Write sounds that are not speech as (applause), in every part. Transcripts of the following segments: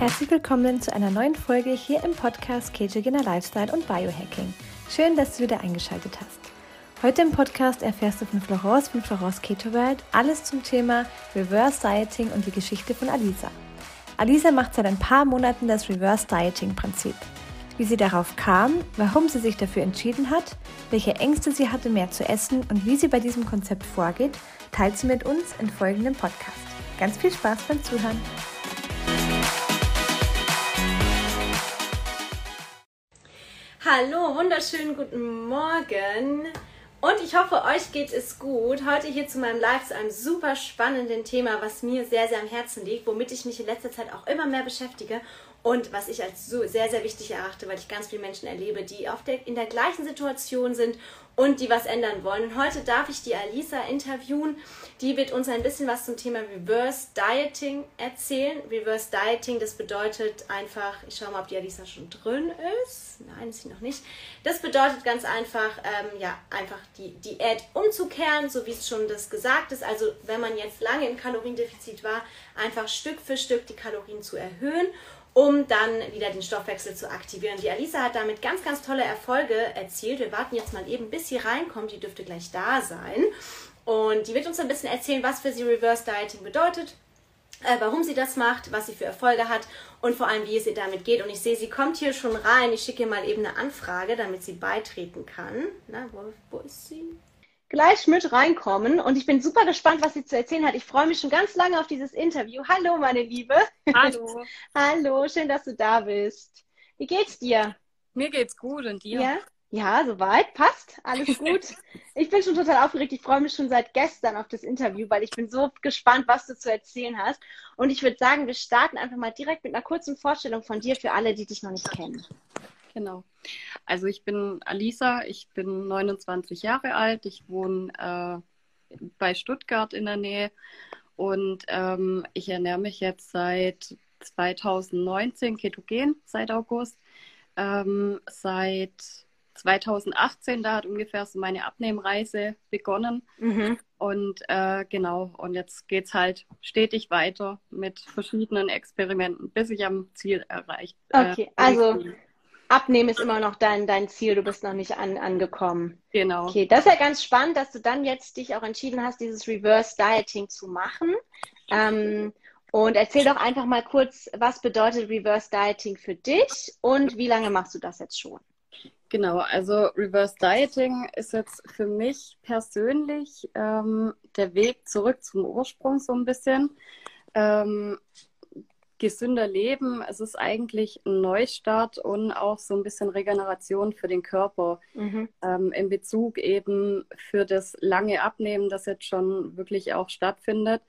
Herzlich willkommen zu einer neuen Folge hier im Podcast Ketogener Lifestyle und Biohacking. Schön, dass du wieder eingeschaltet hast. Heute im Podcast erfährst du von Florence von Florence Keto World alles zum Thema Reverse Dieting und die Geschichte von Alisa. Alisa macht seit ein paar Monaten das Reverse Dieting Prinzip. Wie sie darauf kam, warum sie sich dafür entschieden hat, welche Ängste sie hatte, mehr zu essen und wie sie bei diesem Konzept vorgeht, teilt sie mit uns in folgendem Podcast. Ganz viel Spaß beim Zuhören! Hallo, wunderschönen guten Morgen. Und ich hoffe, euch geht es gut. Heute hier zu meinem Live zu einem super spannenden Thema, was mir sehr, sehr am Herzen liegt, womit ich mich in letzter Zeit auch immer mehr beschäftige und was ich als so sehr, sehr wichtig erachte, weil ich ganz viele Menschen erlebe, die auf der, in der gleichen Situation sind und die was ändern wollen. Und heute darf ich die Alisa interviewen. Die wird uns ein bisschen was zum Thema Reverse Dieting erzählen. Reverse Dieting, das bedeutet einfach, ich schaue mal, ob die Alisa schon drin ist. Nein, ist sie noch nicht. Das bedeutet ganz einfach, ähm, ja, einfach die Diät umzukehren, so wie es schon das gesagt ist. Also wenn man jetzt lange im Kaloriendefizit war, einfach Stück für Stück die Kalorien zu erhöhen um dann wieder den Stoffwechsel zu aktivieren. Die Alisa hat damit ganz, ganz tolle Erfolge erzielt. Wir warten jetzt mal eben, bis sie reinkommt. Die dürfte gleich da sein. Und die wird uns ein bisschen erzählen, was für sie Reverse Dieting bedeutet, äh, warum sie das macht, was sie für Erfolge hat und vor allem, wie es ihr damit geht. Und ich sehe, sie kommt hier schon rein. Ich schicke ihr mal eben eine Anfrage, damit sie beitreten kann. Na, wo, wo ist sie? Gleich mit reinkommen und ich bin super gespannt, was sie zu erzählen hat. Ich freue mich schon ganz lange auf dieses Interview. Hallo, meine Liebe. Hallo. (laughs) Hallo, schön, dass du da bist. Wie geht's dir? Mir geht's gut und dir? Ja, ja soweit. Passt. Alles (laughs) gut. ich bin schon total aufgeregt. Ich freue mich schon seit gestern auf das Interview, weil ich bin so gespannt, was du zu erzählen hast. Und ich würde sagen, wir starten einfach mal direkt mit einer kurzen Vorstellung von dir für alle, die dich noch nicht kennen. Genau. Also ich bin Alisa, ich bin 29 Jahre alt, ich wohne äh, bei Stuttgart in der Nähe und ähm, ich ernähre mich jetzt seit 2019 ketogen, seit August. Ähm, seit 2018, da hat ungefähr so meine Abnehmreise begonnen. Mhm. Und äh, genau, und jetzt geht es halt stetig weiter mit verschiedenen Experimenten, bis ich am Ziel erreicht. Äh, okay, also Abnehmen ist immer noch dein, dein Ziel, du bist noch nicht an, angekommen. Genau. Okay, das ist ja ganz spannend, dass du dann jetzt dich auch entschieden hast, dieses Reverse Dieting zu machen. Ähm, und erzähl doch einfach mal kurz, was bedeutet Reverse Dieting für dich und wie lange machst du das jetzt schon? Genau, also Reverse Dieting ist jetzt für mich persönlich ähm, der Weg zurück zum Ursprung so ein bisschen. Ähm, gesünder leben. Es ist eigentlich ein Neustart und auch so ein bisschen Regeneration für den Körper mhm. ähm, in Bezug eben für das lange Abnehmen, das jetzt schon wirklich auch stattfindet.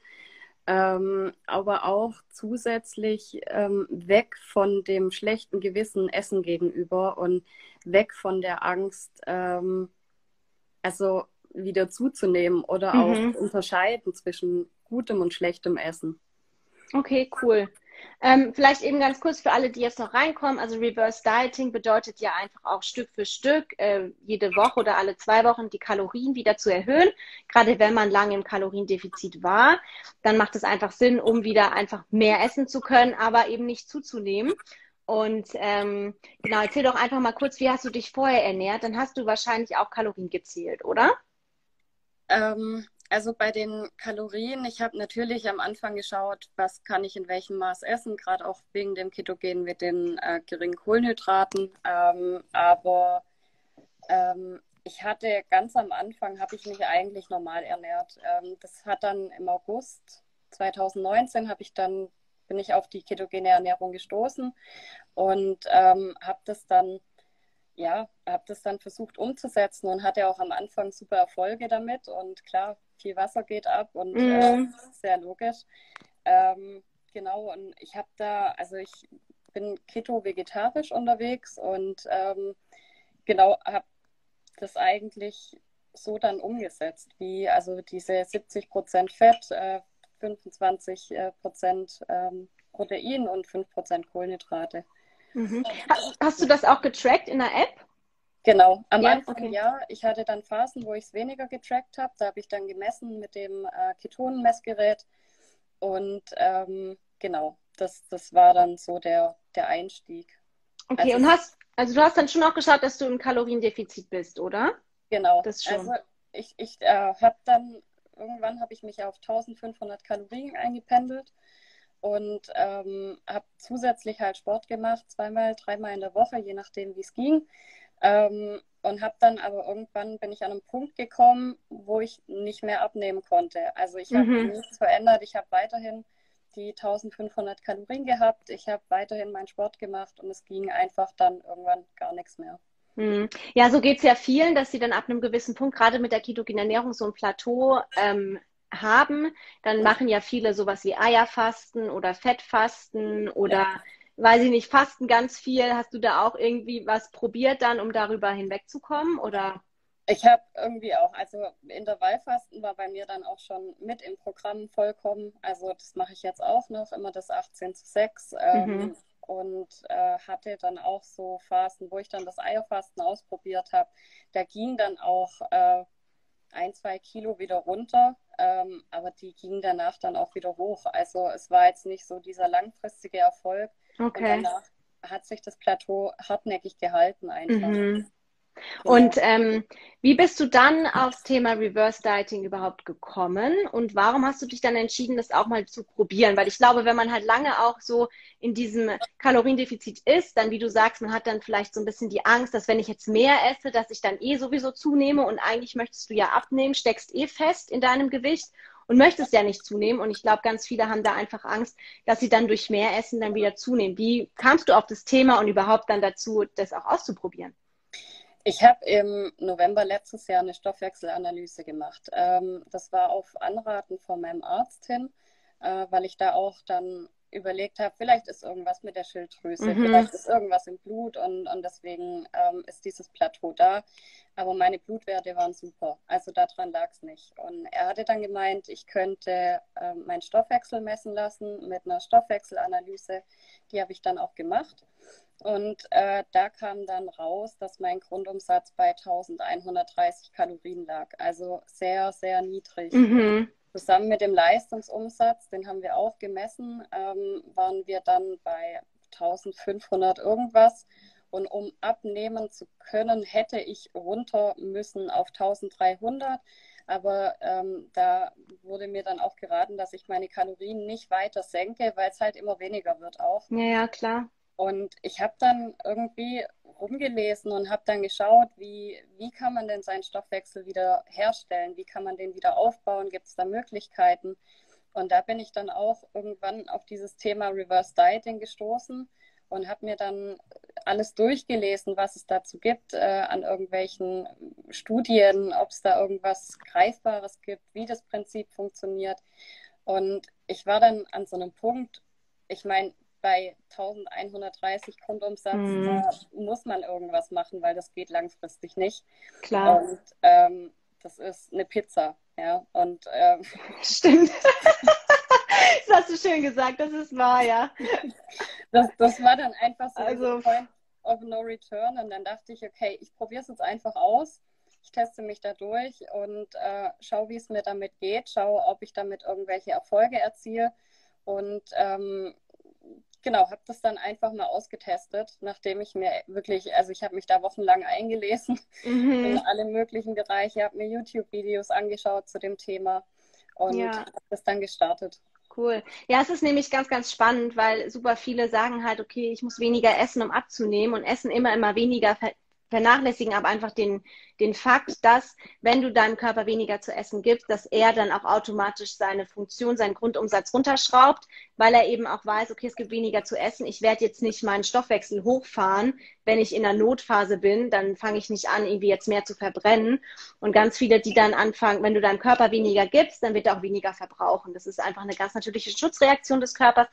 Ähm, aber auch zusätzlich ähm, weg von dem schlechten Gewissen Essen gegenüber und weg von der Angst, ähm, also wieder zuzunehmen oder mhm. auch unterscheiden zwischen gutem und schlechtem Essen. Okay, cool. Ähm, vielleicht eben ganz kurz für alle, die jetzt noch reinkommen. Also Reverse Dieting bedeutet ja einfach auch Stück für Stück äh, jede Woche oder alle zwei Wochen die Kalorien wieder zu erhöhen. Gerade wenn man lange im Kaloriendefizit war, dann macht es einfach Sinn, um wieder einfach mehr essen zu können, aber eben nicht zuzunehmen. Und ähm, genau, erzähl doch einfach mal kurz, wie hast du dich vorher ernährt? Dann hast du wahrscheinlich auch Kalorien gezählt, oder? Ähm, also bei den Kalorien, ich habe natürlich am Anfang geschaut, was kann ich in welchem Maß essen, gerade auch wegen dem Ketogen mit den äh, geringen Kohlenhydraten. Ähm, aber ähm, ich hatte ganz am Anfang, habe ich mich eigentlich normal ernährt. Ähm, das hat dann im August 2019 habe ich dann bin ich auf die ketogene Ernährung gestoßen und ähm, habe das dann ja, habe das dann versucht umzusetzen und hatte auch am Anfang super Erfolge damit. Und klar, viel Wasser geht ab und mm. äh, sehr logisch. Ähm, genau, und ich habe da, also ich bin keto-vegetarisch unterwegs und ähm, genau habe das eigentlich so dann umgesetzt, wie also diese 70% Fett, äh, 25% äh, ähm, Protein und 5% Kohlenhydrate. Mhm. Hast, hast, du das auch getrackt in der App? Genau, am ja, Anfang okay. ja. Ich hatte dann Phasen, wo ich es weniger getrackt habe. Da habe ich dann gemessen mit dem äh, Ketonenmessgerät. Und ähm, genau, das, das war dann so der, der Einstieg. Okay, also, und hast, also du hast dann schon auch geschaut, dass du im Kaloriendefizit bist, oder? Genau. Das schon. Also ich, ich äh, habe dann, irgendwann habe ich mich auf 1500 Kalorien eingependelt und ähm, habe zusätzlich halt Sport gemacht, zweimal, dreimal in der Woche, je nachdem, wie es ging. Ähm, und habe dann aber irgendwann bin ich an einen Punkt gekommen, wo ich nicht mehr abnehmen konnte. Also ich habe mhm. nichts verändert. Ich habe weiterhin die 1500 Kalorien gehabt. Ich habe weiterhin meinen Sport gemacht und es ging einfach dann irgendwann gar nichts mehr. Mhm. Ja, so geht es ja vielen, dass sie dann ab einem gewissen Punkt, gerade mit der ketogenen Ernährung, so ein Plateau ähm, haben. Dann machen ja viele sowas wie Eierfasten oder Fettfasten oder ja weiß ich nicht, Fasten ganz viel. Hast du da auch irgendwie was probiert dann, um darüber hinwegzukommen? Oder? Ich habe irgendwie auch, also Intervallfasten war bei mir dann auch schon mit im Programm vollkommen. Also das mache ich jetzt auch noch, immer das 18 zu 6. Ähm, mhm. Und äh, hatte dann auch so Phasen, wo ich dann das Eierfasten ausprobiert habe. Da ging dann auch äh, ein, zwei Kilo wieder runter, ähm, aber die gingen danach dann auch wieder hoch. Also es war jetzt nicht so dieser langfristige Erfolg, Okay. Und danach hat sich das Plateau hartnäckig gehalten einfach. Mhm. Genau. Und ähm, wie bist du dann aufs Thema Reverse Dieting überhaupt gekommen und warum hast du dich dann entschieden, das auch mal zu probieren? Weil ich glaube, wenn man halt lange auch so in diesem Kaloriendefizit ist, dann wie du sagst, man hat dann vielleicht so ein bisschen die Angst, dass wenn ich jetzt mehr esse, dass ich dann eh sowieso zunehme und eigentlich möchtest du ja abnehmen, steckst eh fest in deinem Gewicht und möchtest ja nicht zunehmen. Und ich glaube, ganz viele haben da einfach Angst, dass sie dann durch mehr Essen dann wieder zunehmen. Wie kamst du auf das Thema und überhaupt dann dazu, das auch auszuprobieren? Ich habe im November letztes Jahr eine Stoffwechselanalyse gemacht. Ähm, das war auf Anraten von meinem Arzt hin, äh, weil ich da auch dann überlegt habe, vielleicht ist irgendwas mit der Schilddrüse, mhm. vielleicht ist irgendwas im Blut und, und deswegen ähm, ist dieses Plateau da. Aber meine Blutwerte waren super. Also daran lag es nicht. Und er hatte dann gemeint, ich könnte äh, meinen Stoffwechsel messen lassen mit einer Stoffwechselanalyse. Die habe ich dann auch gemacht. Und äh, da kam dann raus, dass mein Grundumsatz bei 1130 Kalorien lag. Also sehr, sehr niedrig. Mhm. Zusammen mit dem Leistungsumsatz, den haben wir auch gemessen, ähm, waren wir dann bei 1500 irgendwas. Und um abnehmen zu können, hätte ich runter müssen auf 1300. Aber ähm, da wurde mir dann auch geraten, dass ich meine Kalorien nicht weiter senke, weil es halt immer weniger wird auch. Ja, ja, klar. Und ich habe dann irgendwie rumgelesen und habe dann geschaut, wie, wie kann man denn seinen Stoffwechsel wieder herstellen? Wie kann man den wieder aufbauen? Gibt es da Möglichkeiten? Und da bin ich dann auch irgendwann auf dieses Thema Reverse Dieting gestoßen und habe mir dann alles durchgelesen, was es dazu gibt, äh, an irgendwelchen Studien, ob es da irgendwas Greifbares gibt, wie das Prinzip funktioniert. Und ich war dann an so einem Punkt, ich meine, bei 1130 Grundumsatz mhm. muss man irgendwas machen, weil das geht langfristig nicht. Klar. Und ähm, das ist eine Pizza, ja. Und ähm, (laughs) stimmt. (laughs) das hast du schön gesagt, das ist wahr, ja. (laughs) Das, das war dann einfach so also, Point of No Return und dann dachte ich, okay, ich probiere es jetzt einfach aus. Ich teste mich da durch und äh, schaue, wie es mir damit geht, schaue, ob ich damit irgendwelche Erfolge erziele. Und ähm, genau, habe das dann einfach mal ausgetestet, nachdem ich mir wirklich, also ich habe mich da wochenlang eingelesen mhm. in alle möglichen Bereiche, habe mir YouTube-Videos angeschaut zu dem Thema und ja. habe das dann gestartet. Cool. Ja, es ist nämlich ganz, ganz spannend, weil super viele sagen halt, okay, ich muss weniger essen, um abzunehmen und essen immer, immer weniger, vernachlässigen aber einfach den, den Fakt, dass wenn du deinem Körper weniger zu essen gibst, dass er dann auch automatisch seine Funktion, seinen Grundumsatz runterschraubt, weil er eben auch weiß, okay, es gibt weniger zu essen. Ich werde jetzt nicht meinen Stoffwechsel hochfahren, wenn ich in der Notphase bin, dann fange ich nicht an, irgendwie jetzt mehr zu verbrennen. Und ganz viele, die dann anfangen, wenn du deinem Körper weniger gibst, dann wird er auch weniger verbrauchen. Das ist einfach eine ganz natürliche Schutzreaktion des Körpers.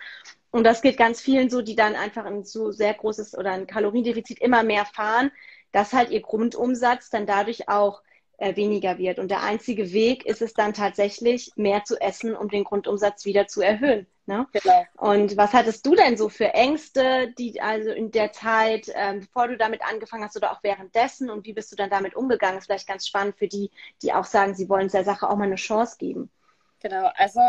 Und das geht ganz vielen so, die dann einfach ein so sehr großes oder ein Kaloriendefizit immer mehr fahren, dass halt ihr Grundumsatz dann dadurch auch äh, weniger wird. Und der einzige Weg ist es dann tatsächlich, mehr zu essen, um den Grundumsatz wieder zu erhöhen. Ne? Genau. Und was hattest du denn so für Ängste, die also in der Zeit, ähm, bevor du damit angefangen hast oder auch währenddessen und wie bist du dann damit umgegangen? Das ist vielleicht ganz spannend für die, die auch sagen, sie wollen der Sache auch mal eine Chance geben. Genau, also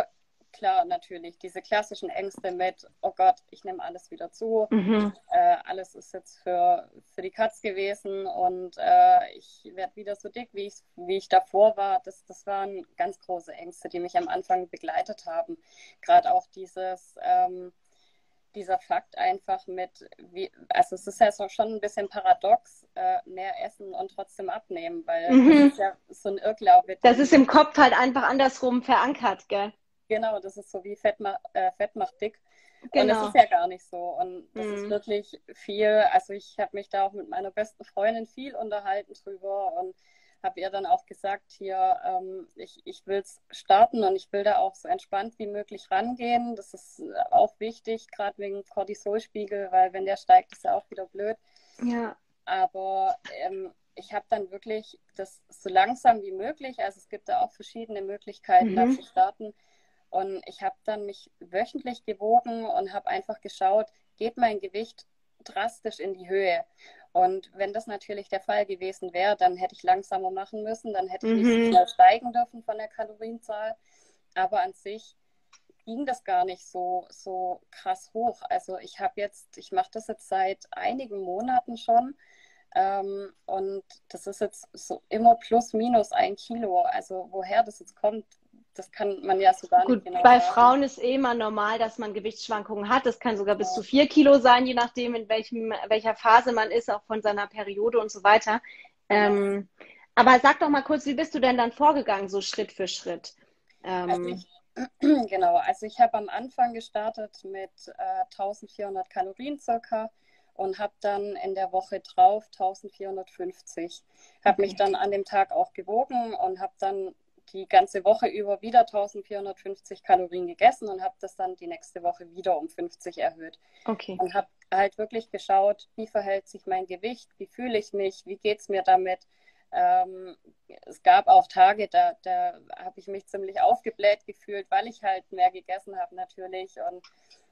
klar, natürlich, diese klassischen Ängste mit, oh Gott, ich nehme alles wieder zu, mhm. äh, alles ist jetzt für, für die Katz gewesen und äh, ich werde wieder so dick, wie ich, wie ich davor war. Das, das waren ganz große Ängste, die mich am Anfang begleitet haben. Gerade auch dieses, ähm, dieser Fakt einfach mit, wie, also es ist ja so schon ein bisschen paradox, äh, mehr essen und trotzdem abnehmen, weil mhm. das ist ja so ein Irrglaube. Das ist im Kopf halt einfach andersrum verankert, gell? Genau, das ist so wie Fett, ma äh, Fett macht dick. Genau. Und das ist ja gar nicht so. Und das mhm. ist wirklich viel, also ich habe mich da auch mit meiner besten Freundin viel unterhalten drüber und habe ihr dann auch gesagt, hier, ähm, ich, ich will es starten und ich will da auch so entspannt wie möglich rangehen. Das ist auch wichtig, gerade wegen Cortisolspiegel, weil wenn der steigt, ist ja auch wieder blöd. Ja. Aber ähm, ich habe dann wirklich das so langsam wie möglich, also es gibt da auch verschiedene Möglichkeiten, mhm. da zu starten. Und ich habe dann mich wöchentlich gewogen und habe einfach geschaut, geht mein Gewicht drastisch in die Höhe. Und wenn das natürlich der Fall gewesen wäre, dann hätte ich langsamer machen müssen, dann hätte ich mhm. nicht so schnell steigen dürfen von der Kalorienzahl. Aber an sich ging das gar nicht so, so krass hoch. Also ich habe jetzt, ich mache das jetzt seit einigen Monaten schon. Ähm, und das ist jetzt so immer plus minus ein Kilo. Also woher das jetzt kommt, das kann man ja so gar Gut, nicht genau Bei sagen. Frauen ist eh immer normal, dass man Gewichtsschwankungen hat. Das kann sogar bis zu vier Kilo sein, je nachdem, in welchem, welcher Phase man ist, auch von seiner Periode und so weiter. Ähm, aber sag doch mal kurz, wie bist du denn dann vorgegangen, so Schritt für Schritt? Ähm, also ich, (clears throat) genau, also ich habe am Anfang gestartet mit äh, 1400 Kalorien circa und habe dann in der Woche drauf 1450. Habe okay. mich dann an dem Tag auch gewogen und habe dann die ganze Woche über wieder 1450 Kalorien gegessen und habe das dann die nächste Woche wieder um 50 erhöht. Okay. Und habe halt wirklich geschaut, wie verhält sich mein Gewicht, wie fühle ich mich, wie geht es mir damit. Ähm, es gab auch Tage, da, da habe ich mich ziemlich aufgebläht gefühlt, weil ich halt mehr gegessen habe natürlich. Und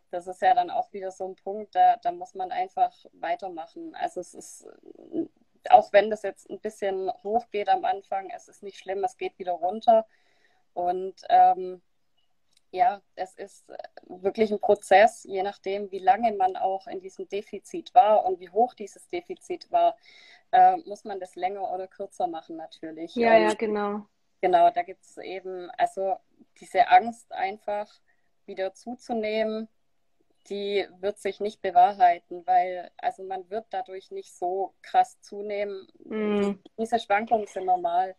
das ist ja dann auch wieder so ein Punkt, da, da muss man einfach weitermachen. Also es ist auch wenn das jetzt ein bisschen hoch geht am Anfang, es ist nicht schlimm, es geht wieder runter. Und ähm, ja, es ist wirklich ein Prozess, je nachdem, wie lange man auch in diesem Defizit war und wie hoch dieses Defizit war, äh, muss man das länger oder kürzer machen natürlich. Ja, und, ja, genau. Genau, da gibt es eben, also diese Angst einfach wieder zuzunehmen, die wird sich nicht bewahrheiten, weil also man wird dadurch nicht so krass zunehmen. Mm. Diese Schwankungen sind normal.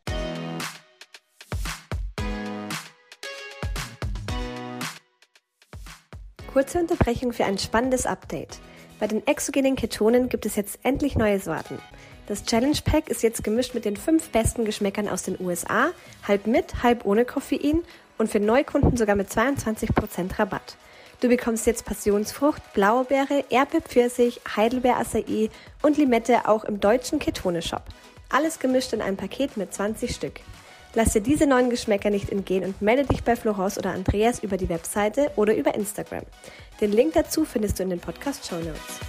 Kurze Unterbrechung für ein spannendes Update. Bei den exogenen Ketonen gibt es jetzt endlich neue Sorten. Das Challenge Pack ist jetzt gemischt mit den fünf besten Geschmäckern aus den USA, halb mit, halb ohne Koffein und für Neukunden sogar mit 22% Rabatt. Du bekommst jetzt Passionsfrucht, Blaubeere, Erdbeer, Pfirsich, Heidelbeer, Acai und Limette auch im deutschen Ketone-Shop. Alles gemischt in einem Paket mit 20 Stück. Lass dir diese neuen Geschmäcker nicht entgehen und melde dich bei Florence oder Andreas über die Webseite oder über Instagram. Den Link dazu findest du in den Podcast Show Notes.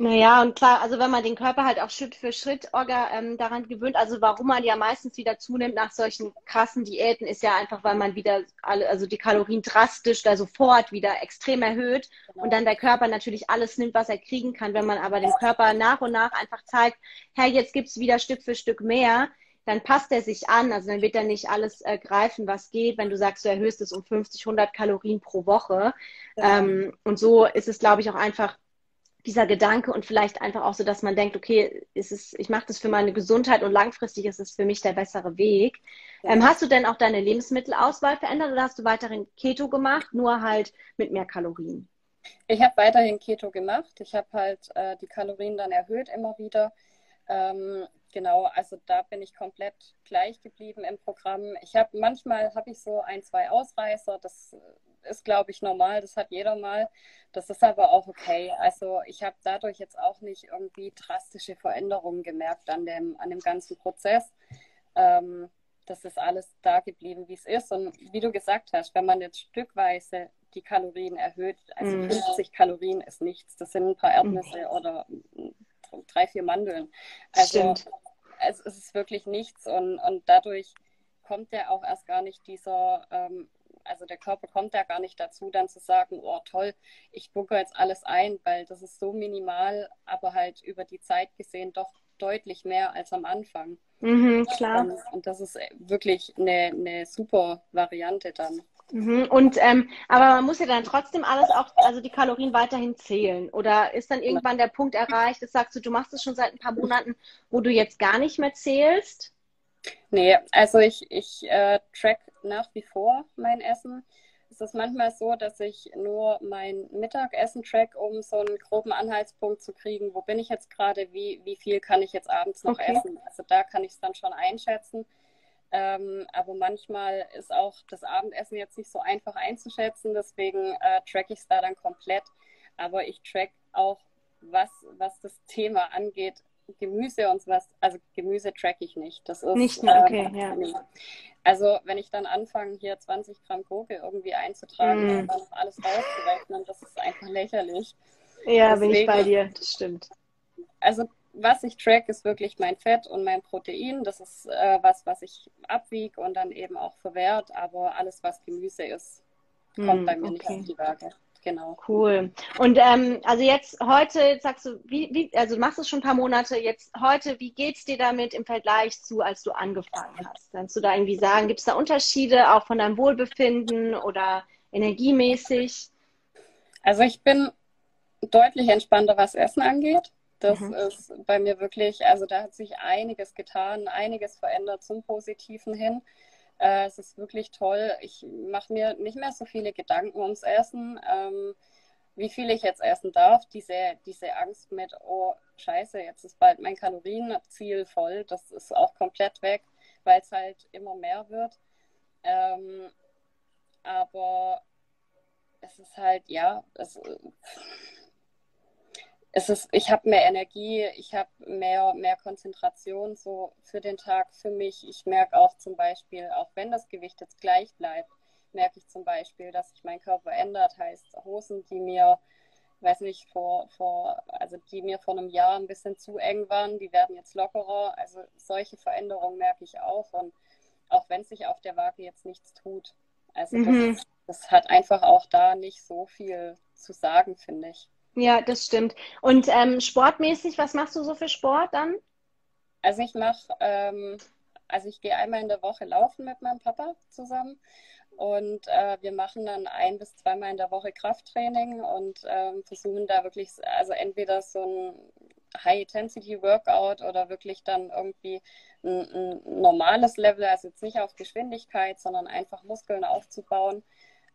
Naja, und klar, also wenn man den Körper halt auch Schritt für Schritt Orga, ähm, daran gewöhnt, also warum man ja meistens wieder zunimmt nach solchen krassen Diäten, ist ja einfach, weil man wieder alle, also die Kalorien drastisch da sofort wieder extrem erhöht und dann der Körper natürlich alles nimmt, was er kriegen kann. Wenn man aber dem Körper nach und nach einfach zeigt, hey, jetzt gibt's wieder Stück für Stück mehr, dann passt er sich an. Also dann wird er nicht alles äh, greifen, was geht, wenn du sagst, du erhöhst es um 50, 100 Kalorien pro Woche. Ja. Ähm, und so ist es, glaube ich, auch einfach dieser Gedanke und vielleicht einfach auch so, dass man denkt, okay, ist es, ich mache das für meine Gesundheit und langfristig ist es für mich der bessere Weg. Ja. Ähm, hast du denn auch deine Lebensmittelauswahl verändert oder hast du weiterhin Keto gemacht, nur halt mit mehr Kalorien? Ich habe weiterhin Keto gemacht. Ich habe halt äh, die Kalorien dann erhöht immer wieder. Ähm, genau, also da bin ich komplett gleich geblieben im Programm. Ich habe manchmal habe ich so ein, zwei Ausreißer. Das ist, glaube ich, normal. Das hat jeder mal. Das ist aber auch okay. Also ich habe dadurch jetzt auch nicht irgendwie drastische Veränderungen gemerkt an dem, an dem ganzen Prozess. Ähm, das ist alles da geblieben, wie es ist. Und wie du gesagt hast, wenn man jetzt stückweise die Kalorien erhöht, also mm. 50 Kalorien ist nichts. Das sind ein paar Erdnüsse mm. oder drei, vier Mandeln. Also, also es ist wirklich nichts und, und dadurch kommt ja auch erst gar nicht dieser, ähm, also der Körper kommt ja gar nicht dazu, dann zu sagen, oh toll, ich bucke jetzt alles ein, weil das ist so minimal, aber halt über die Zeit gesehen doch deutlich mehr als am Anfang. Mhm, klar. Und, und das ist wirklich eine, eine super Variante dann. Mhm. Und ähm, aber man muss ja dann trotzdem alles auch, also die Kalorien weiterhin zählen. Oder ist dann irgendwann der Punkt erreicht, das sagst du, du machst es schon seit ein paar Monaten, wo du jetzt gar nicht mehr zählst? Nee, also ich, ich äh, track nach wie vor mein Essen. Es ist manchmal so, dass ich nur mein Mittagessen track, um so einen groben Anhaltspunkt zu kriegen, wo bin ich jetzt gerade, wie, wie viel kann ich jetzt abends noch okay. essen. Also da kann ich es dann schon einschätzen. Ähm, aber manchmal ist auch das Abendessen jetzt nicht so einfach einzuschätzen, deswegen äh, track ich es da dann komplett. Aber ich track auch, was, was das Thema angeht, Gemüse und was, also Gemüse track ich nicht. Das ist nicht mehr, okay, äh, ja. Also wenn ich dann anfange, hier 20 Gramm Gurke irgendwie einzutragen mm. und dann alles rauszurechnen, das ist einfach lächerlich. Ja, Deswegen, bin ich bei dir, das stimmt. Also was ich track, ist wirklich mein Fett und mein Protein. Das ist äh, was, was ich abwiege und dann eben auch verwehrt. Aber alles, was Gemüse ist, kommt mm, bei mir okay. nicht auf die Waage. Genau. Cool. Und ähm, also jetzt heute sagst du, wie, wie, also du machst es schon ein paar Monate, jetzt heute, wie geht es dir damit im Vergleich zu, als du angefangen hast? Kannst du da irgendwie sagen, gibt es da Unterschiede auch von deinem Wohlbefinden oder energiemäßig? Also ich bin deutlich entspannter, was Essen angeht. Das mhm. ist bei mir wirklich, also da hat sich einiges getan, einiges verändert zum Positiven hin. Äh, es ist wirklich toll. Ich mache mir nicht mehr so viele Gedanken ums Essen, ähm, wie viel ich jetzt essen darf. Diese, diese Angst mit, oh scheiße, jetzt ist bald mein Kalorienziel voll, das ist auch komplett weg, weil es halt immer mehr wird. Ähm, aber es ist halt, ja, es, es ist, ich habe mehr Energie, ich habe mehr, mehr Konzentration so für den Tag für mich. Ich merke auch zum Beispiel, auch wenn das Gewicht jetzt gleich bleibt, merke ich zum Beispiel, dass sich mein Körper ändert. Heißt Hosen, die mir, weiß nicht, vor, vor, also die mir vor einem Jahr ein bisschen zu eng waren, die werden jetzt lockerer. Also solche Veränderungen merke ich auch. Und auch wenn sich auf der Waage jetzt nichts tut. Also mhm. das, das hat einfach auch da nicht so viel zu sagen, finde ich. Ja, das stimmt. Und ähm, sportmäßig, was machst du so für Sport dann? Also ich mache, ähm, also ich gehe einmal in der Woche laufen mit meinem Papa zusammen und äh, wir machen dann ein bis zweimal in der Woche Krafttraining und ähm, versuchen da wirklich, also entweder so ein High-Intensity-Workout oder wirklich dann irgendwie ein, ein, normales Level, also jetzt nicht auf Geschwindigkeit, sondern einfach Muskeln aufzubauen.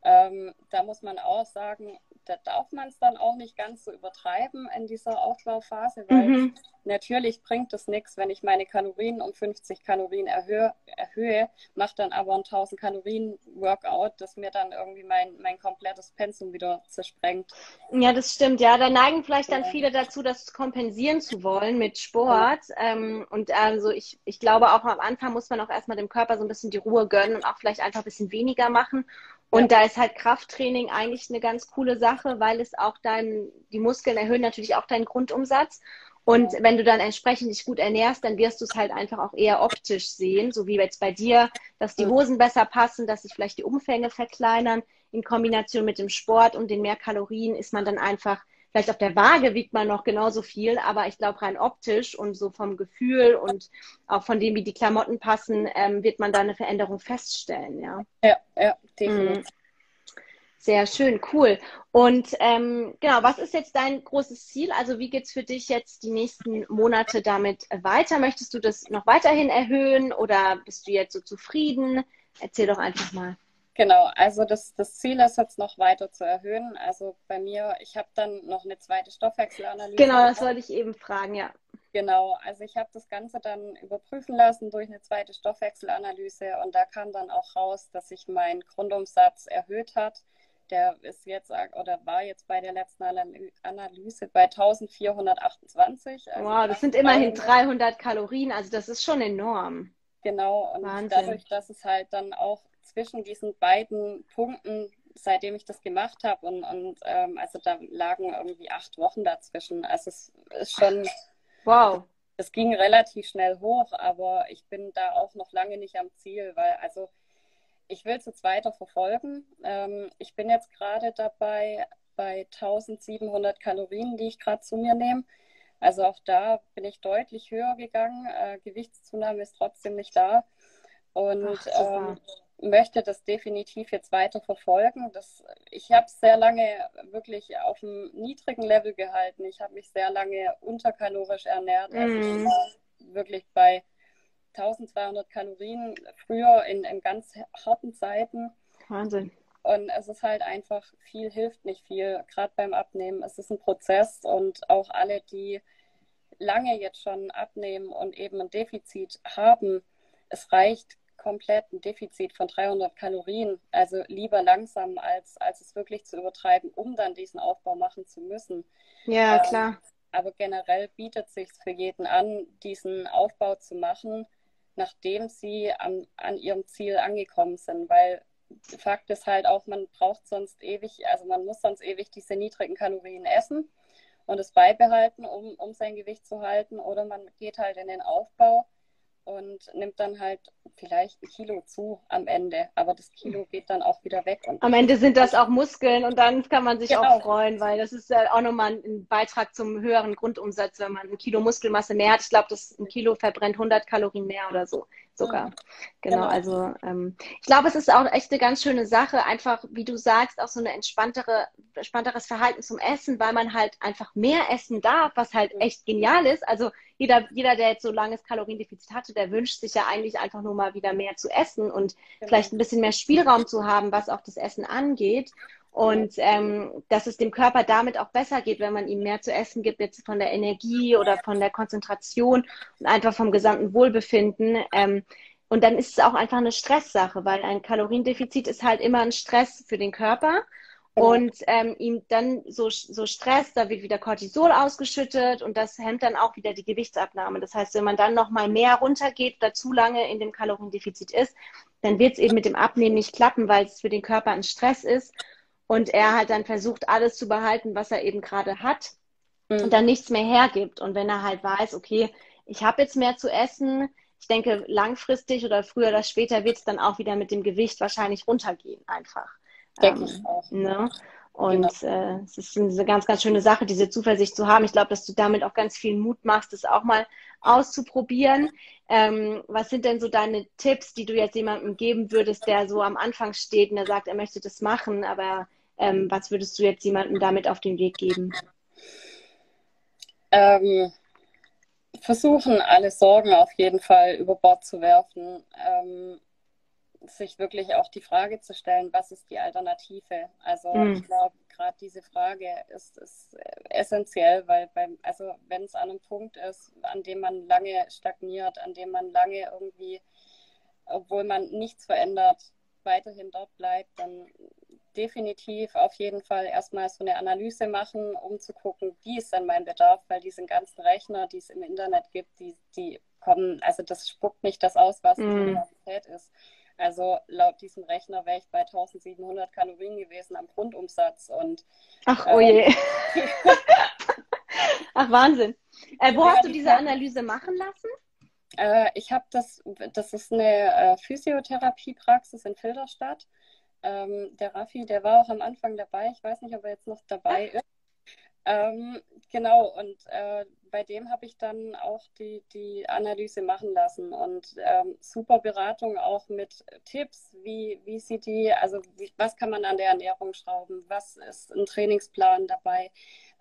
Ähm, da muss man auch sagen, da darf man es dann auch nicht ganz so übertreiben in dieser Aufbauphase, weil mhm. natürlich bringt es nichts, wenn ich meine Kalorien um 50 Kalorien erhöhe, erhöhe mache dann aber ein 1000 Kalorien Workout, das mir dann irgendwie mein, mein komplettes Pensum wieder zersprengt. Ja, das stimmt. Ja, da neigen vielleicht dann ja. viele dazu, das kompensieren zu wollen mit Sport. Ja. Ähm, und also ich, ich glaube auch am Anfang muss man auch erstmal dem Körper so ein bisschen die Ruhe gönnen und auch vielleicht einfach ein bisschen weniger machen und ja. da ist halt Krafttraining eigentlich eine ganz coole Sache, weil es auch dein, die Muskeln erhöhen natürlich auch deinen Grundumsatz. Und wenn du dann entsprechend dich gut ernährst, dann wirst du es halt einfach auch eher optisch sehen, so wie jetzt bei dir, dass die Hosen besser passen, dass sich vielleicht die Umfänge verkleinern. In Kombination mit dem Sport und den mehr Kalorien ist man dann einfach Vielleicht auf der Waage wiegt man noch genauso viel, aber ich glaube rein optisch und so vom Gefühl und auch von dem, wie die Klamotten passen, ähm, wird man da eine Veränderung feststellen, ja. Ja, ja, definitiv. Mhm. Sehr schön, cool. Und ähm, genau, was ist jetzt dein großes Ziel? Also wie geht es für dich jetzt die nächsten Monate damit weiter? Möchtest du das noch weiterhin erhöhen oder bist du jetzt so zufrieden? Erzähl doch einfach mal. Genau, also das, das Ziel ist jetzt noch weiter zu erhöhen. Also bei mir, ich habe dann noch eine zweite Stoffwechselanalyse. Genau, das wollte ich eben fragen, ja. Genau, also ich habe das Ganze dann überprüfen lassen durch eine zweite Stoffwechselanalyse und da kam dann auch raus, dass sich mein Grundumsatz erhöht hat. Der ist jetzt oder war jetzt bei der letzten Analyse bei 1428. Also wow, das sind immerhin 300 Kalorien, also das ist schon enorm. Genau, und Wahnsinn. dadurch, dass es halt dann auch zwischen diesen beiden Punkten, seitdem ich das gemacht habe. Und, und ähm, also da lagen irgendwie acht Wochen dazwischen. Also es ist schon. Wow. es ging relativ schnell hoch, aber ich bin da auch noch lange nicht am Ziel, weil also ich will es jetzt weiter verfolgen. Ähm, ich bin jetzt gerade dabei bei 1700 Kalorien, die ich gerade zu mir nehme. Also auch da bin ich deutlich höher gegangen. Äh, Gewichtszunahme ist trotzdem nicht da. Und Ach, ähm, möchte das definitiv jetzt weiter verfolgen. Das, ich habe es sehr lange wirklich auf einem niedrigen Level gehalten. Ich habe mich sehr lange unterkalorisch ernährt. Also ich mhm. war wirklich bei 1200 Kalorien früher in, in ganz harten Zeiten. Wahnsinn. Und es ist halt einfach, viel hilft nicht viel, gerade beim Abnehmen. Es ist ein Prozess und auch alle, die lange jetzt schon abnehmen und eben ein Defizit haben, es reicht komplett ein Defizit von 300 Kalorien. Also lieber langsam, als, als es wirklich zu übertreiben, um dann diesen Aufbau machen zu müssen. Ja, ähm, klar. Aber generell bietet sich für jeden an, diesen Aufbau zu machen, nachdem sie an, an ihrem Ziel angekommen sind. Weil Fakt ist halt auch, man braucht sonst ewig, also man muss sonst ewig diese niedrigen Kalorien essen und es beibehalten, um, um sein Gewicht zu halten. Oder man geht halt in den Aufbau und nimmt dann halt vielleicht ein Kilo zu am Ende, aber das Kilo geht dann auch wieder weg. am Ende sind das auch Muskeln und dann kann man sich genau. auch freuen, weil das ist ja auch nochmal ein Beitrag zum höheren Grundumsatz, wenn man ein Kilo Muskelmasse mehr hat. Ich glaube, das ein Kilo verbrennt 100 Kalorien mehr oder so sogar. Mhm. Genau, genau, also ähm, ich glaube, es ist auch echt eine ganz schöne Sache, einfach, wie du sagst, auch so eine entspanntere, entspannteres Verhalten zum Essen, weil man halt einfach mehr essen darf, was halt mhm. echt genial ist. Also jeder, jeder, der jetzt so langes Kaloriendefizit hatte, der wünscht sich ja eigentlich einfach nur mal wieder mehr zu essen und genau. vielleicht ein bisschen mehr Spielraum zu haben, was auch das Essen angeht. Und ähm, dass es dem Körper damit auch besser geht, wenn man ihm mehr zu essen gibt, jetzt von der Energie oder von der Konzentration und einfach vom gesamten Wohlbefinden. Ähm, und dann ist es auch einfach eine Stresssache, weil ein Kaloriendefizit ist halt immer ein Stress für den Körper. Und ähm, ihm dann so, so Stress, da wird wieder Cortisol ausgeschüttet und das hemmt dann auch wieder die Gewichtsabnahme. Das heißt, wenn man dann nochmal mehr runtergeht oder zu lange in dem Kaloriendefizit ist, dann wird es eben mit dem Abnehmen nicht klappen, weil es für den Körper ein Stress ist und er halt dann versucht, alles zu behalten, was er eben gerade hat mhm. und dann nichts mehr hergibt. Und wenn er halt weiß, okay, ich habe jetzt mehr zu essen, ich denke, langfristig oder früher oder später wird es dann auch wieder mit dem Gewicht wahrscheinlich runtergehen, einfach. Denke ähm, ich auch. Ne? Und genau. äh, es ist eine ganz, ganz schöne Sache, diese Zuversicht zu haben. Ich glaube, dass du damit auch ganz viel Mut machst, das auch mal auszuprobieren. Ähm, was sind denn so deine Tipps, die du jetzt jemandem geben würdest, der so am Anfang steht und der sagt, er möchte das machen, aber ähm, was würdest du jetzt jemandem damit auf den Weg geben? Ähm, versuchen, alle Sorgen auf jeden Fall über Bord zu werfen. Ähm, sich wirklich auch die Frage zu stellen, was ist die Alternative? Also mhm. ich glaube, gerade diese Frage ist, ist essentiell, weil beim, also wenn es an einem Punkt ist, an dem man lange stagniert, an dem man lange irgendwie, obwohl man nichts verändert, weiterhin dort bleibt, dann definitiv auf jeden Fall erstmal so eine Analyse machen, um zu gucken, wie ist denn mein Bedarf, weil diese ganzen Rechner, die es im Internet gibt, die, die kommen, also das spuckt nicht das aus, was mm. die Realität ist. Also laut diesem Rechner wäre ich bei 1700 Kalorien gewesen am Grundumsatz und Ach oh je. Ähm, (laughs) Ach Wahnsinn. Äh, wo hast du diese Analyse machen lassen? Äh, ich habe das, das ist eine äh, Physiotherapiepraxis in Filderstadt. Ähm, der Raffi, der war auch am Anfang dabei. Ich weiß nicht, ob er jetzt noch dabei ist. Ähm, genau, und äh, bei dem habe ich dann auch die, die Analyse machen lassen und ähm, super Beratung auch mit Tipps, wie, wie sieht die, also wie, was kann man an der Ernährung schrauben, was ist ein Trainingsplan dabei,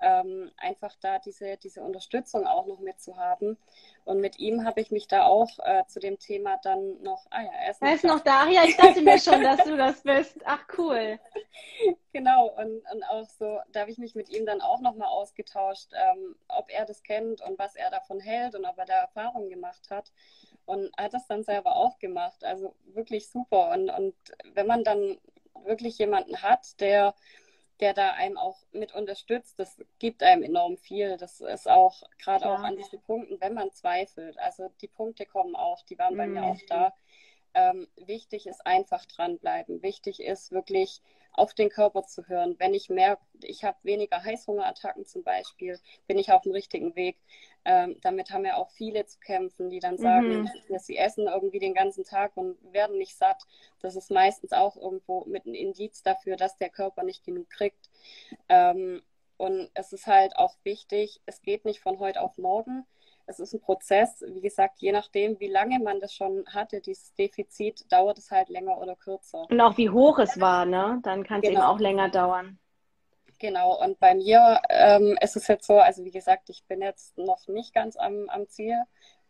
ähm, einfach da diese, diese Unterstützung auch noch mitzuhaben. Und mit ihm habe ich mich da auch äh, zu dem Thema dann noch, ah ja, er ist, er ist noch da. Ja, ich dachte mir schon, dass du das bist. Ach, cool. (laughs) genau, und, und auch so, da habe ich mich mit ihm dann auch nochmal ausgetauscht, ähm, ob er das kennt und was er davon hält und ob er da Erfahrungen gemacht hat. Und hat das dann selber auch gemacht. Also wirklich super. Und, und wenn man dann wirklich jemanden hat, der der da einem auch mit unterstützt, das gibt einem enorm viel. Das ist auch gerade ja. auch an diesen Punkten, wenn man zweifelt. Also die Punkte kommen auch, die waren bei mhm. mir auch da. Ähm, wichtig ist einfach dranbleiben. Wichtig ist wirklich auf den Körper zu hören. Wenn ich merke, ich habe weniger Heißhungerattacken zum Beispiel, bin ich auf dem richtigen Weg. Ähm, damit haben ja auch viele zu kämpfen, die dann sagen, mhm. dass sie essen irgendwie den ganzen Tag und werden nicht satt. Das ist meistens auch irgendwo mit einem Indiz dafür, dass der Körper nicht genug kriegt. Ähm, und es ist halt auch wichtig, es geht nicht von heute auf morgen es ist ein Prozess. Wie gesagt, je nachdem, wie lange man das schon hatte, dieses Defizit, dauert es halt länger oder kürzer. Und auch wie hoch es war, ne? Dann kann es genau. eben auch länger dauern. Genau, und bei mir ähm, ist es jetzt so, also wie gesagt, ich bin jetzt noch nicht ganz am, am Ziel.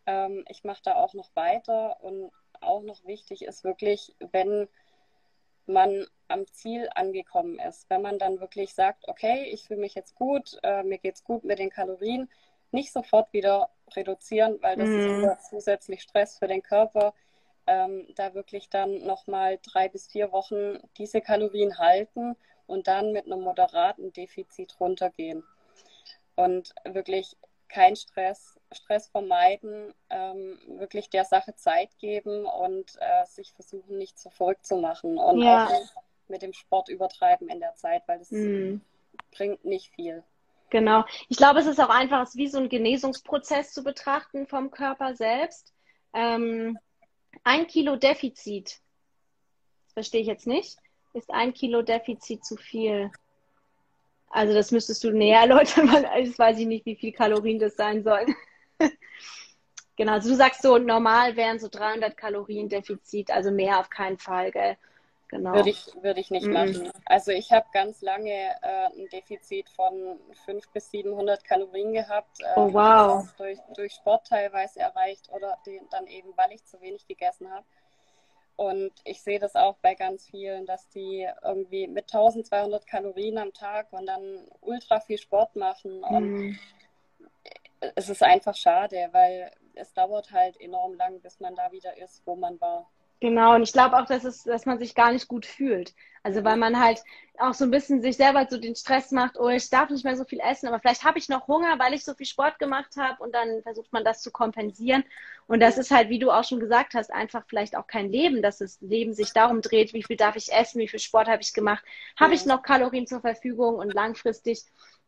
Ähm, ich mache da auch noch weiter und auch noch wichtig ist wirklich, wenn man am Ziel angekommen ist, wenn man dann wirklich sagt, okay, ich fühle mich jetzt gut, äh, mir es gut mit den Kalorien, nicht sofort wieder reduzieren, weil das mhm. ist zusätzlich Stress für den Körper. Ähm, da wirklich dann nochmal drei bis vier Wochen diese Kalorien halten und dann mit einem moderaten Defizit runtergehen. Und wirklich kein Stress, Stress vermeiden, ähm, wirklich der Sache Zeit geben und äh, sich versuchen, nicht zu verrückt zu machen und ja. auch mit dem Sport übertreiben in der Zeit, weil das mm. bringt nicht viel. Genau. Ich glaube, es ist auch einfach es wie so ein Genesungsprozess zu betrachten vom Körper selbst. Ähm, ein Kilo Defizit, das verstehe ich jetzt nicht, ist ein Kilo Defizit zu viel. Also das müsstest du näher erläutern, (laughs) weil ich weiß ich nicht, wie viel Kalorien das sein sollen. (laughs) genau, also du sagst so, normal wären so 300 Kalorien Defizit, also mehr auf keinen Fall, gell? Genau. Würde ich, würde ich nicht mhm. machen. Also ich habe ganz lange äh, ein Defizit von 500 bis 700 Kalorien gehabt. Äh, oh wow. Durch, durch Sport teilweise erreicht oder den, dann eben, weil ich zu wenig gegessen habe. Und ich sehe das auch bei ganz vielen, dass die irgendwie mit 1200 Kalorien am Tag und dann ultra viel Sport machen. Und mhm. es ist einfach schade, weil es dauert halt enorm lang, bis man da wieder ist, wo man war. Genau, und ich glaube auch, dass, es, dass man sich gar nicht gut fühlt. Also weil man halt auch so ein bisschen sich selber so den Stress macht, oh, ich darf nicht mehr so viel essen, aber vielleicht habe ich noch Hunger, weil ich so viel Sport gemacht habe und dann versucht man das zu kompensieren. Und das ist halt, wie du auch schon gesagt hast, einfach vielleicht auch kein Leben, dass das Leben sich darum dreht, wie viel darf ich essen, wie viel Sport habe ich gemacht, habe ich noch Kalorien zur Verfügung und langfristig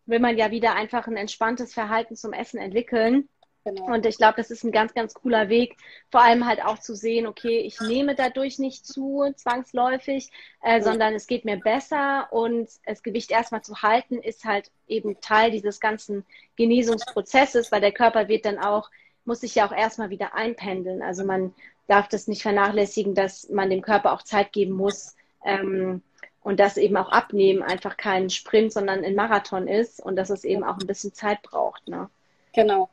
will man ja wieder einfach ein entspanntes Verhalten zum Essen entwickeln. Genau. Und ich glaube, das ist ein ganz, ganz cooler Weg, vor allem halt auch zu sehen, okay, ich nehme dadurch nicht zu, zwangsläufig, äh, sondern es geht mir besser und das Gewicht erstmal zu halten, ist halt eben Teil dieses ganzen Genesungsprozesses, weil der Körper wird dann auch, muss sich ja auch erstmal wieder einpendeln. Also man darf das nicht vernachlässigen, dass man dem Körper auch Zeit geben muss, ähm, und dass eben auch Abnehmen einfach kein Sprint, sondern ein Marathon ist und dass es eben auch ein bisschen Zeit braucht. Ne? Genau,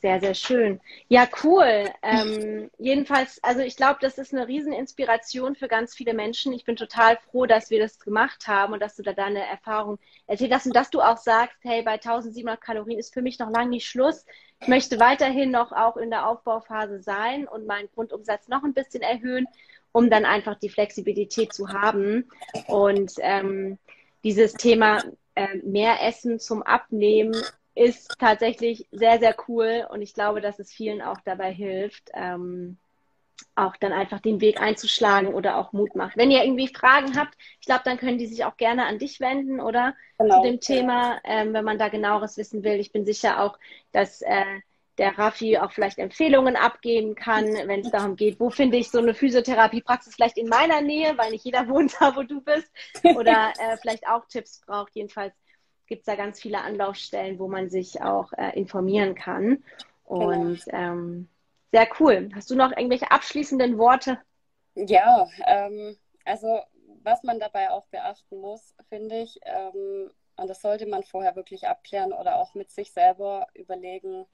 sehr, sehr schön. Ja, cool. Ähm, jedenfalls, also ich glaube, das ist eine Rieseninspiration für ganz viele Menschen. Ich bin total froh, dass wir das gemacht haben und dass du da deine Erfahrung erzählt hast und dass du auch sagst, hey, bei 1700 Kalorien ist für mich noch lange nicht Schluss. Ich möchte weiterhin noch auch in der Aufbauphase sein und meinen Grundumsatz noch ein bisschen erhöhen, um dann einfach die Flexibilität zu haben. Und ähm, dieses Thema äh, mehr Essen zum Abnehmen ist tatsächlich sehr, sehr cool und ich glaube, dass es vielen auch dabei hilft, ähm, auch dann einfach den Weg einzuschlagen oder auch Mut macht. Wenn ihr irgendwie Fragen habt, ich glaube, dann können die sich auch gerne an dich wenden oder genau, zu dem Thema, ähm, wenn man da genaueres wissen will. Ich bin sicher auch, dass äh, der Raffi auch vielleicht Empfehlungen abgeben kann, wenn es darum geht, wo finde ich so eine Physiotherapiepraxis vielleicht in meiner Nähe, weil nicht jeder (laughs) wohnt da, wo du bist, (laughs) oder äh, vielleicht auch Tipps braucht. Jedenfalls gibt es da ganz viele Anlaufstellen, wo man sich auch äh, informieren kann. Und genau. ähm, sehr cool. Hast du noch irgendwelche abschließenden Worte? Ja, ähm, also was man dabei auch beachten muss, finde ich, ähm, und das sollte man vorher wirklich abklären oder auch mit sich selber überlegen,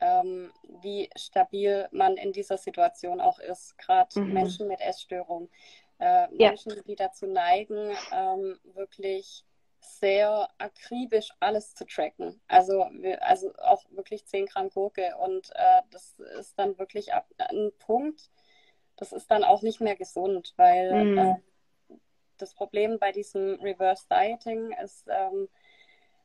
ähm, wie stabil man in dieser Situation auch ist. Gerade mhm. Menschen mit Essstörung, äh, Menschen, ja. die dazu neigen, ähm, wirklich sehr akribisch alles zu tracken. Also, also auch wirklich 10 Gramm Gurke. Und äh, das ist dann wirklich ab, ein Punkt, das ist dann auch nicht mehr gesund, weil mm. äh, das Problem bei diesem Reverse Dieting ist, ähm,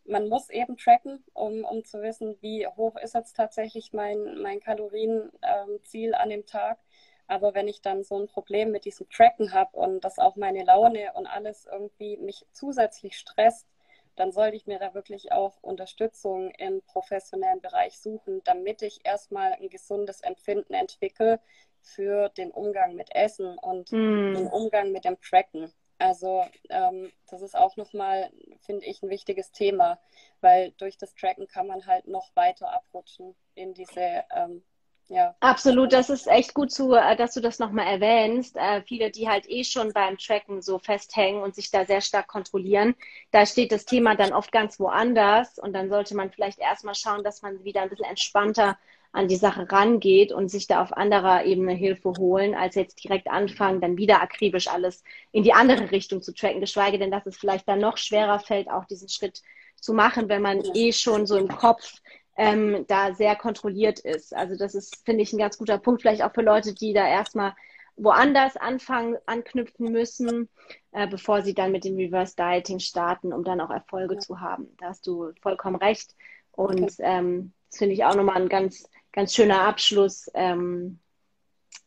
man muss eben tracken, um, um zu wissen, wie hoch ist jetzt tatsächlich mein, mein Kalorienziel ähm, an dem Tag. Aber wenn ich dann so ein Problem mit diesem Tracken habe und das auch meine Laune und alles irgendwie mich zusätzlich stresst, dann sollte ich mir da wirklich auch Unterstützung im professionellen Bereich suchen, damit ich erstmal ein gesundes Empfinden entwickle für den Umgang mit Essen und mm. den Umgang mit dem Tracken. Also ähm, das ist auch nochmal, finde ich, ein wichtiges Thema, weil durch das Tracken kann man halt noch weiter abrutschen in diese ähm, ja. Absolut, das ist echt gut, zu, äh, dass du das nochmal erwähnst. Äh, viele, die halt eh schon beim Tracken so festhängen und sich da sehr stark kontrollieren, da steht das Thema dann oft ganz woanders und dann sollte man vielleicht erstmal schauen, dass man wieder ein bisschen entspannter an die Sache rangeht und sich da auf anderer Ebene Hilfe holen, als jetzt direkt anfangen, dann wieder akribisch alles in die andere Richtung zu tracken, geschweige denn, dass es vielleicht dann noch schwerer fällt, auch diesen Schritt zu machen, wenn man eh schon so im Kopf ähm, da sehr kontrolliert ist. Also das ist, finde ich, ein ganz guter Punkt, vielleicht auch für Leute, die da erstmal woanders anfangen, anknüpfen müssen, äh, bevor sie dann mit dem Reverse Dieting starten, um dann auch Erfolge ja. zu haben. Da hast du vollkommen recht. Und okay. ähm, das finde ich auch nochmal ein ganz, ganz schöner Abschluss. Ähm,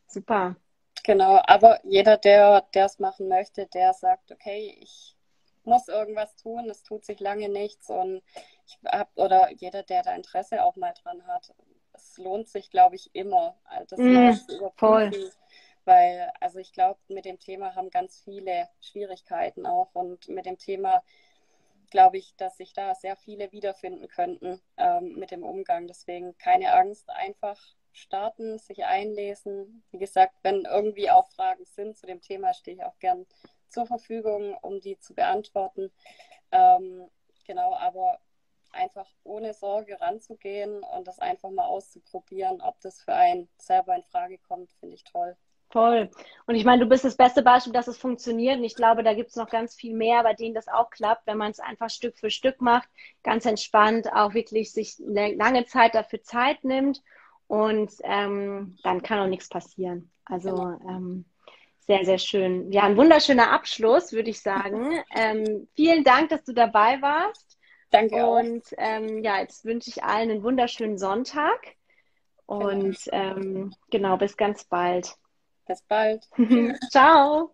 super. Genau, aber jeder, der es machen möchte, der sagt, okay, ich muss irgendwas tun, es tut sich lange nichts und ich habe, oder jeder, der da Interesse auch mal dran hat, es lohnt sich, glaube ich, immer, das mm, voll. Weil, also ich glaube, mit dem Thema haben ganz viele Schwierigkeiten auch und mit dem Thema glaube ich, dass sich da sehr viele wiederfinden könnten ähm, mit dem Umgang. Deswegen keine Angst, einfach starten, sich einlesen. Wie gesagt, wenn irgendwie auch Fragen sind zu dem Thema, stehe ich auch gern zur Verfügung, um die zu beantworten. Ähm, genau, aber einfach ohne Sorge ranzugehen und das einfach mal auszuprobieren, ob das für einen selber in Frage kommt, finde ich toll. Voll. Und ich meine, du bist das beste Beispiel, dass es funktioniert. Und ich glaube, da gibt es noch ganz viel mehr, bei denen das auch klappt, wenn man es einfach Stück für Stück macht, ganz entspannt, auch wirklich sich eine lange Zeit dafür Zeit nimmt. Und ähm, dann kann auch nichts passieren. Also genau. ähm, sehr, sehr schön. Ja, ein wunderschöner Abschluss, würde ich sagen. (laughs) Ähm, vielen Dank, dass du dabei warst. Danke. Und ähm, ja, jetzt wünsche ich allen einen wunderschönen Sonntag. Und genau, ähm, genau bis ganz bald. Bis bald. (laughs) Ciao.